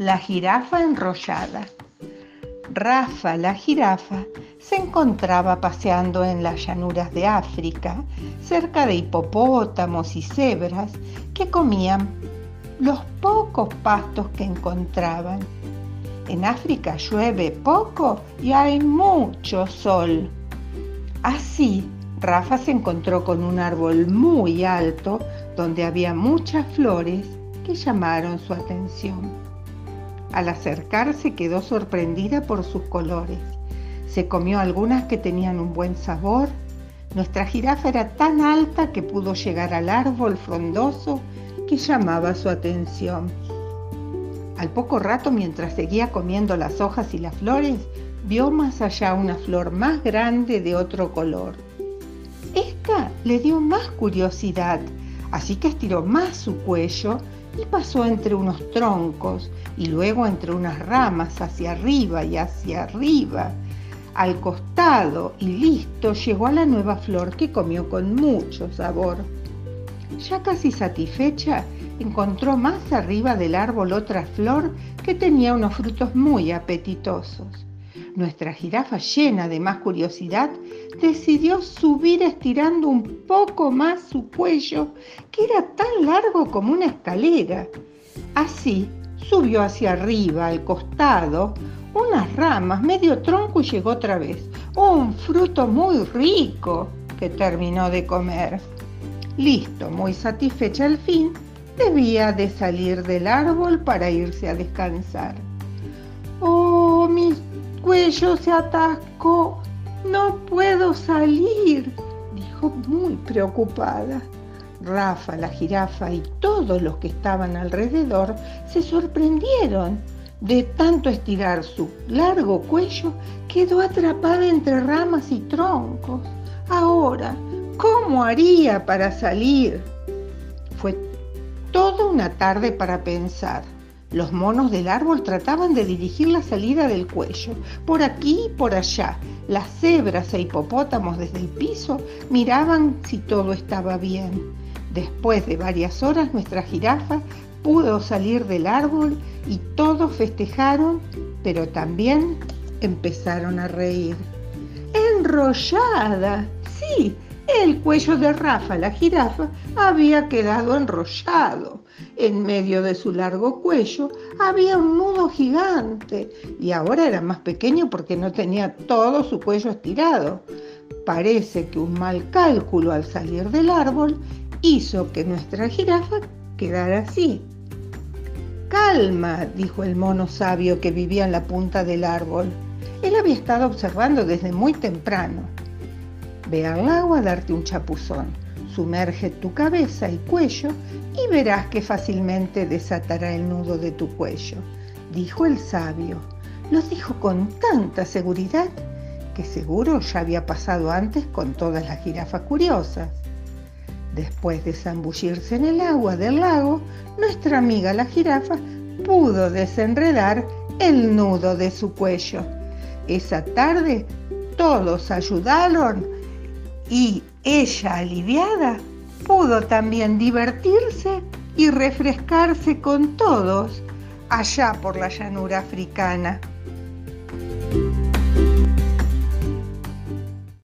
La jirafa enrollada. Rafa la jirafa se encontraba paseando en las llanuras de África, cerca de hipopótamos y cebras que comían los pocos pastos que encontraban. En África llueve poco y hay mucho sol. Así, Rafa se encontró con un árbol muy alto donde había muchas flores que llamaron su atención. Al acercarse quedó sorprendida por sus colores. Se comió algunas que tenían un buen sabor. Nuestra jirafa era tan alta que pudo llegar al árbol frondoso que llamaba su atención. Al poco rato, mientras seguía comiendo las hojas y las flores, vio más allá una flor más grande de otro color. Esta le dio más curiosidad, así que estiró más su cuello y pasó entre unos troncos y luego entre unas ramas hacia arriba y hacia arriba, al costado y listo llegó a la nueva flor que comió con mucho sabor. Ya casi satisfecha, encontró más arriba del árbol otra flor que tenía unos frutos muy apetitosos. Nuestra jirafa, llena de más curiosidad, decidió subir estirando un poco más su cuello, que era tan largo como una escalera. Así subió hacia arriba, al costado, unas ramas, medio tronco y llegó otra vez. Un fruto muy rico que terminó de comer. Listo, muy satisfecha al fin, debía de salir del árbol para irse a descansar. ¡Oh, mi cuello se atascó! No puedo salir, dijo muy preocupada. Rafa, la jirafa y todos los que estaban alrededor se sorprendieron. De tanto estirar su largo cuello, quedó atrapada entre ramas y troncos. Ahora, ¿cómo haría para salir? Fue toda una tarde para pensar. Los monos del árbol trataban de dirigir la salida del cuello, por aquí y por allá. Las cebras e hipopótamos desde el piso miraban si todo estaba bien. Después de varias horas nuestra jirafa pudo salir del árbol y todos festejaron, pero también empezaron a reír. Enrollada, sí, el cuello de Rafa, la jirafa, había quedado enrollado. En medio de su largo cuello había un nudo gigante y ahora era más pequeño porque no tenía todo su cuello estirado. Parece que un mal cálculo al salir del árbol hizo que nuestra jirafa quedara así. Calma, dijo el mono sabio que vivía en la punta del árbol. Él había estado observando desde muy temprano. Ve al agua a darte un chapuzón. Sumerge tu cabeza y cuello y verás que fácilmente desatará el nudo de tu cuello, dijo el sabio. Lo dijo con tanta seguridad que seguro ya había pasado antes con todas las jirafas curiosas. Después de zambullirse en el agua del lago, nuestra amiga la jirafa pudo desenredar el nudo de su cuello. Esa tarde todos ayudaron y ella, aliviada, pudo también divertirse y refrescarse con todos allá por la llanura africana.